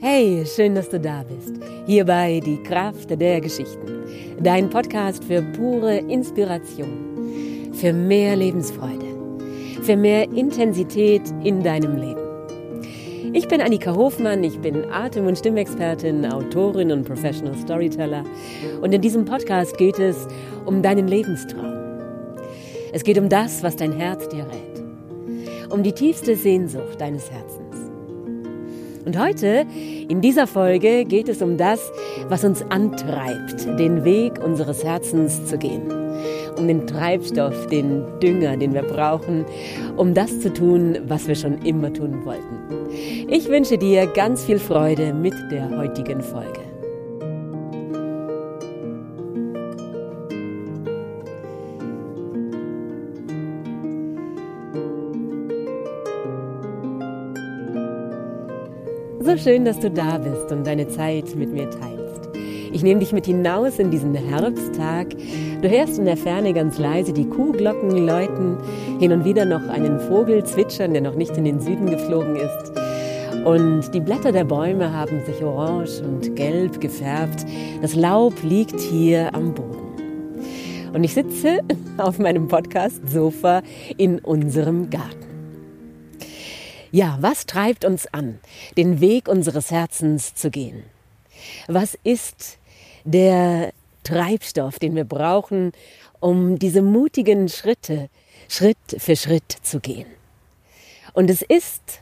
Hey, schön, dass du da bist. Hierbei die Kraft der Geschichten. Dein Podcast für pure Inspiration, für mehr Lebensfreude, für mehr Intensität in deinem Leben. Ich bin Annika Hofmann, ich bin Atem- und Stimmexpertin, Autorin und Professional Storyteller. Und in diesem Podcast geht es um deinen Lebenstraum. Es geht um das, was dein Herz dir rät. Um die tiefste Sehnsucht deines Herzens. Und heute, in dieser Folge, geht es um das, was uns antreibt, den Weg unseres Herzens zu gehen. Um den Treibstoff, den Dünger, den wir brauchen, um das zu tun, was wir schon immer tun wollten. Ich wünsche dir ganz viel Freude mit der heutigen Folge. So schön, dass du da bist und deine Zeit mit mir teilst. Ich nehme dich mit hinaus in diesen Herbsttag. Du hörst in der Ferne ganz leise die Kuhglocken läuten, hin und wieder noch einen Vogel zwitschern, der noch nicht in den Süden geflogen ist. Und die Blätter der Bäume haben sich orange und gelb gefärbt. Das Laub liegt hier am Boden. Und ich sitze auf meinem Podcast-Sofa in unserem Garten. Ja, was treibt uns an, den Weg unseres Herzens zu gehen? Was ist der Treibstoff, den wir brauchen, um diese mutigen Schritte Schritt für Schritt zu gehen? Und es ist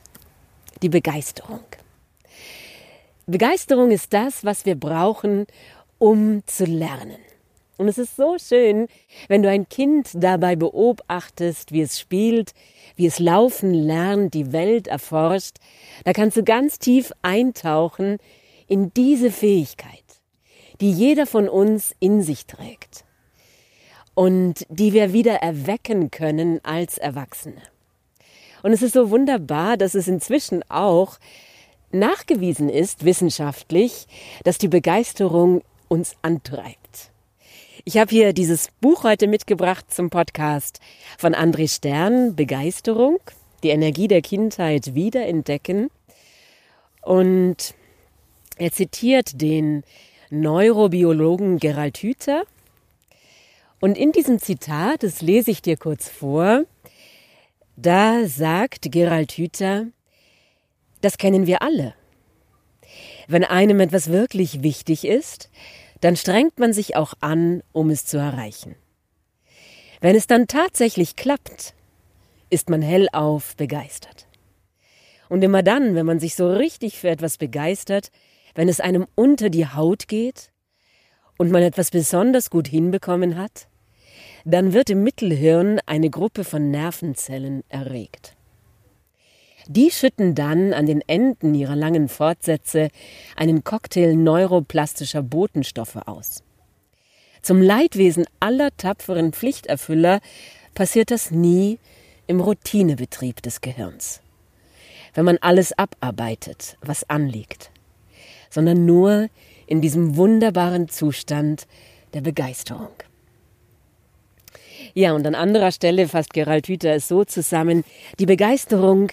die Begeisterung. Begeisterung ist das, was wir brauchen, um zu lernen. Und es ist so schön, wenn du ein Kind dabei beobachtest, wie es spielt, wie es laufen lernt, die Welt erforscht. Da kannst du ganz tief eintauchen in diese Fähigkeit, die jeder von uns in sich trägt und die wir wieder erwecken können als Erwachsene. Und es ist so wunderbar, dass es inzwischen auch nachgewiesen ist, wissenschaftlich, dass die Begeisterung uns antreibt. Ich habe hier dieses Buch heute mitgebracht zum Podcast von André Stern, Begeisterung, die Energie der Kindheit wiederentdecken. Und er zitiert den Neurobiologen Gerald Hüther. Und in diesem Zitat, das lese ich dir kurz vor, da sagt Gerald Hüther, das kennen wir alle. Wenn einem etwas wirklich wichtig ist, dann strengt man sich auch an, um es zu erreichen. Wenn es dann tatsächlich klappt, ist man hellauf begeistert. Und immer dann, wenn man sich so richtig für etwas begeistert, wenn es einem unter die Haut geht und man etwas besonders gut hinbekommen hat, dann wird im Mittelhirn eine Gruppe von Nervenzellen erregt. Die schütten dann an den Enden ihrer langen Fortsätze einen Cocktail neuroplastischer Botenstoffe aus. Zum Leidwesen aller tapferen Pflichterfüller passiert das nie im Routinebetrieb des Gehirns. Wenn man alles abarbeitet, was anliegt, sondern nur in diesem wunderbaren Zustand der Begeisterung. Ja, und an anderer Stelle fasst Gerald Hüther es so zusammen, die Begeisterung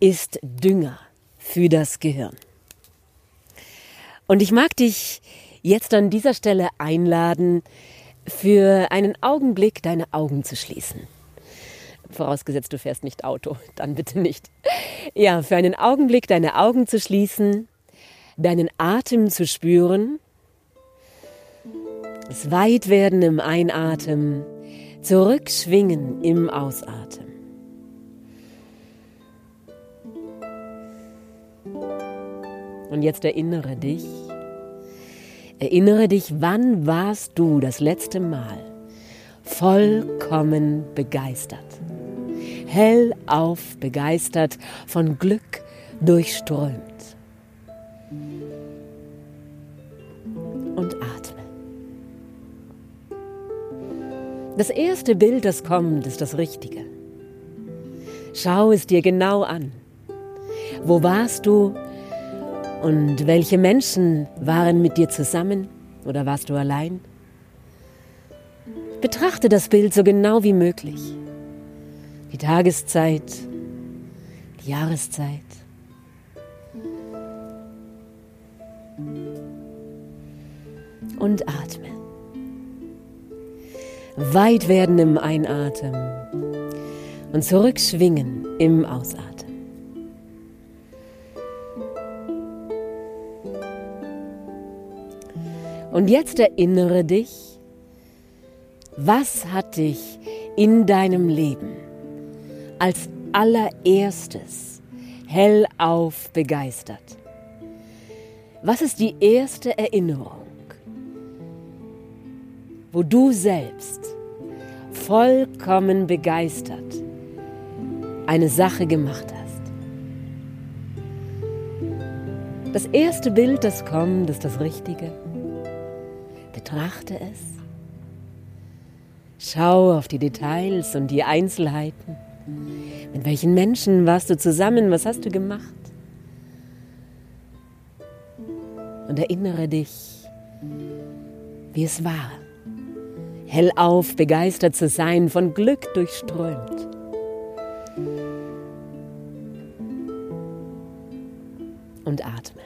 ist Dünger für das Gehirn. Und ich mag dich jetzt an dieser Stelle einladen, für einen Augenblick deine Augen zu schließen. Vorausgesetzt, du fährst nicht Auto, dann bitte nicht. Ja, für einen Augenblick deine Augen zu schließen, deinen Atem zu spüren, das Weitwerden im Einatmen, zurückschwingen im Ausatmen. Und jetzt erinnere dich, erinnere dich, wann warst du das letzte Mal vollkommen begeistert, hellauf begeistert, von Glück durchströmt. Und atme. Das erste Bild, das kommt, ist das Richtige. Schau es dir genau an. Wo warst du und welche Menschen waren mit dir zusammen oder warst du allein? Betrachte das Bild so genau wie möglich. Die Tageszeit, die Jahreszeit. Und atme. Weit werden im Einatmen und zurückschwingen im Ausatmen. Und jetzt erinnere dich, was hat dich in deinem Leben als allererstes hellauf begeistert? Was ist die erste Erinnerung, wo du selbst vollkommen begeistert eine Sache gemacht hast? Das erste Bild, das kommt, ist das Richtige. Betrachte es. Schau auf die Details und die Einzelheiten. Mit welchen Menschen warst du zusammen? Was hast du gemacht? Und erinnere dich, wie es war, hellauf begeistert zu sein, von Glück durchströmt. Und atme.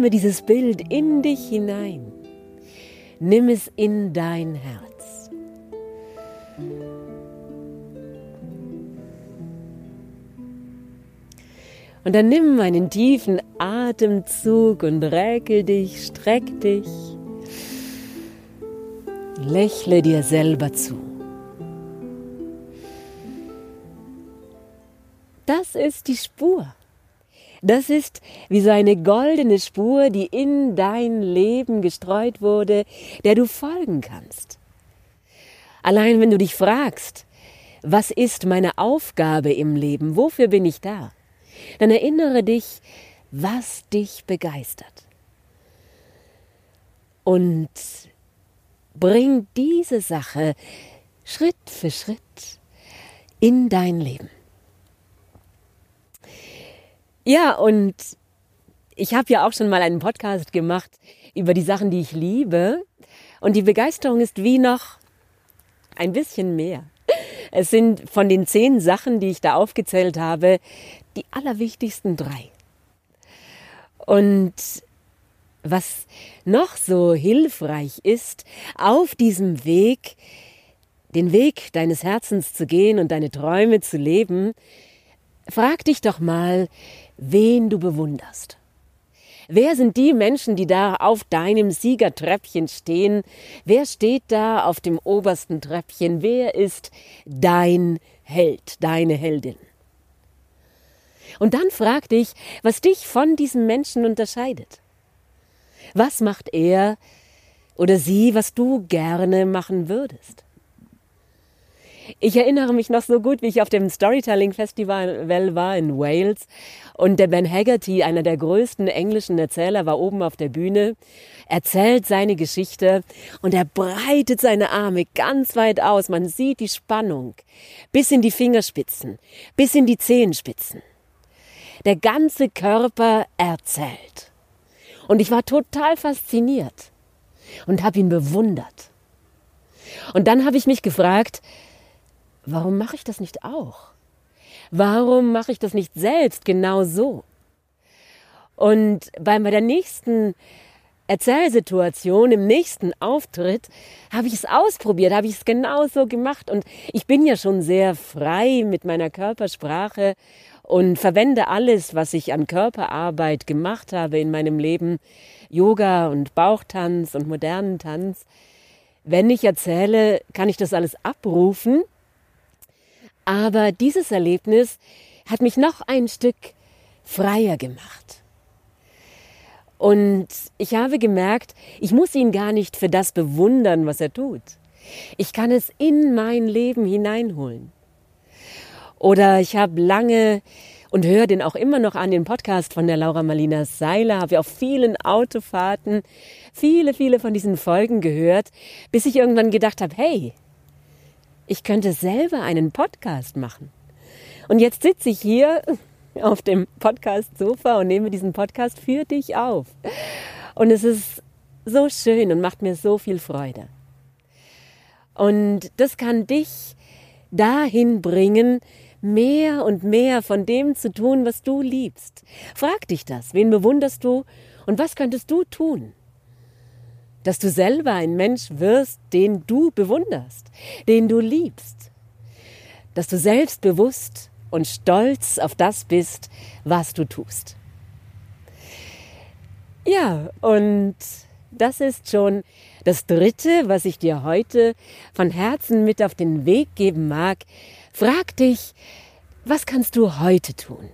Atme dieses Bild in dich hinein. Nimm es in dein Herz. Und dann nimm einen tiefen Atemzug und räkel dich, streck dich. Lächle dir selber zu. Das ist die Spur. Das ist wie so eine goldene Spur, die in dein Leben gestreut wurde, der du folgen kannst. Allein wenn du dich fragst, was ist meine Aufgabe im Leben, wofür bin ich da, dann erinnere dich, was dich begeistert. Und bring diese Sache Schritt für Schritt in dein Leben. Ja, und ich habe ja auch schon mal einen Podcast gemacht über die Sachen, die ich liebe. Und die Begeisterung ist wie noch ein bisschen mehr. Es sind von den zehn Sachen, die ich da aufgezählt habe, die allerwichtigsten drei. Und was noch so hilfreich ist, auf diesem Weg, den Weg deines Herzens zu gehen und deine Träume zu leben, frag dich doch mal, wen du bewunderst. Wer sind die Menschen, die da auf deinem Siegertreppchen stehen? Wer steht da auf dem obersten Treppchen? Wer ist dein Held, deine Heldin? Und dann frag dich, was dich von diesem Menschen unterscheidet. Was macht er oder sie, was du gerne machen würdest? Ich erinnere mich noch so gut, wie ich auf dem Storytelling Festival war in Wales und der Ben Haggerty, einer der größten englischen Erzähler, war oben auf der Bühne, erzählt seine Geschichte und er breitet seine Arme ganz weit aus. Man sieht die Spannung bis in die Fingerspitzen, bis in die Zehenspitzen. Der ganze Körper erzählt. Und ich war total fasziniert und habe ihn bewundert. Und dann habe ich mich gefragt, warum mache ich das nicht auch? Warum mache ich das nicht selbst genau so? Und bei der nächsten Erzählsituation, im nächsten Auftritt, habe ich es ausprobiert, habe ich es genauso gemacht. Und ich bin ja schon sehr frei mit meiner Körpersprache und verwende alles, was ich an Körperarbeit gemacht habe in meinem Leben, Yoga und Bauchtanz und modernen Tanz. Wenn ich erzähle, kann ich das alles abrufen aber dieses Erlebnis hat mich noch ein Stück freier gemacht. Und ich habe gemerkt, ich muss ihn gar nicht für das bewundern, was er tut. Ich kann es in mein Leben hineinholen. Oder ich habe lange und höre den auch immer noch an den Podcast von der Laura Marlina Seiler, habe auf vielen Autofahrten viele, viele von diesen Folgen gehört, bis ich irgendwann gedacht habe, hey, ich könnte selber einen Podcast machen. Und jetzt sitze ich hier auf dem Podcast-Sofa und nehme diesen Podcast für dich auf. Und es ist so schön und macht mir so viel Freude. Und das kann dich dahin bringen, mehr und mehr von dem zu tun, was du liebst. Frag dich das. Wen bewunderst du Und was könntest du tun? Dass du selber ein Mensch wirst, den du bewunderst, den du liebst. Dass du selbstbewusst und stolz auf das bist, was du tust. Ja, und das ist schon das Dritte, was ich dir heute von Herzen mit auf den Weg geben mag. Frag dich, was kannst du heute tun?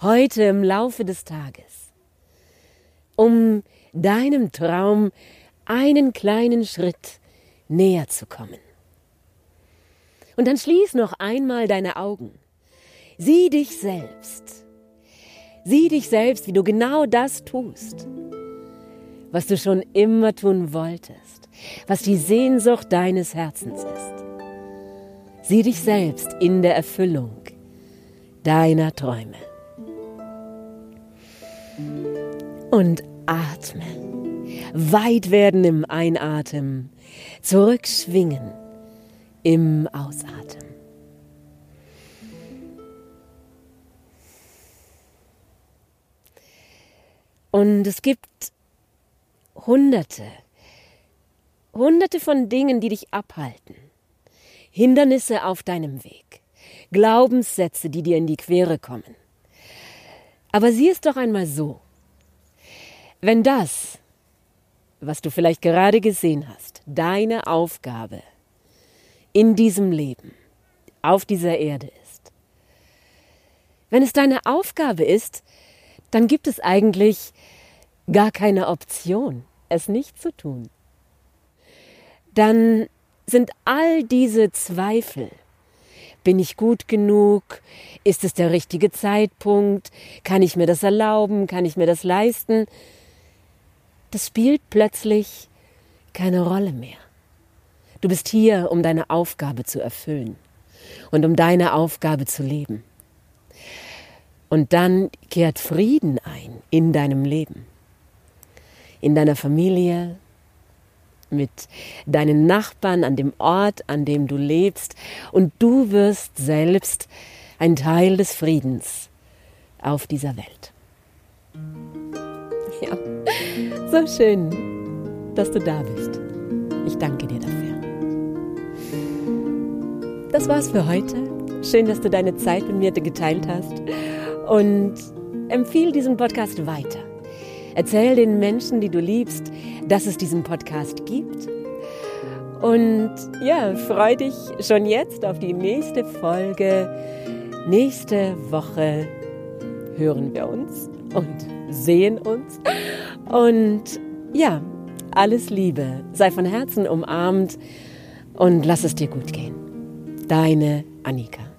Heute im Laufe des Tages, um deinem Traum einen kleinen Schritt näher zu kommen. Und dann schließ noch einmal deine Augen. Sieh dich selbst. Sieh dich selbst, wie du genau das tust was du schon immer tun wolltest, was die Sehnsucht deines Herzens ist. Sieh dich selbst in der Erfüllung deiner Träume. Und atme. Weit werden im Einatmen, zurückschwingen im Ausatmen. Und es gibt Hunderte, Hunderte von Dingen, die dich abhalten. Hindernisse auf deinem Weg. Glaubenssätze, die dir in die Quere kommen. Aber sieh es doch einmal so. Wenn das, was du vielleicht gerade gesehen hast, deine Aufgabe in diesem Leben, auf dieser Erde ist, wenn es deine Aufgabe ist, dann gibt es eigentlich gar keine Option es nicht zu tun, dann sind all diese Zweifel, bin ich gut genug? Ist es der richtige Zeitpunkt? Kann ich mir das erlauben? Kann ich mir das leisten? Das spielt plötzlich keine Rolle mehr. Du bist hier, um deine Aufgabe zu erfüllen und um deine Aufgabe zu leben. Und dann kehrt Frieden ein in deinem Leben in deiner Familie, mit deinen Nachbarn, an dem Ort, an dem du lebst, und du wirst selbst ein Teil des Friedens auf dieser Welt. So schön, dass du da bist. Ich danke dir dafür. Das war's für heute. Schön, dass du deine Zeit mit mir geteilt hast und empfiehl diesen Podcast weiter. Erzähl den Menschen, die du liebst, dass es diesen Podcast gibt. Und ja, freu dich schon jetzt auf die nächste Folge. Nächste Woche hören wir uns und sehen uns. Und ja, alles Liebe. Sei von Herzen umarmt und lass es dir gut gehen. Deine Annika.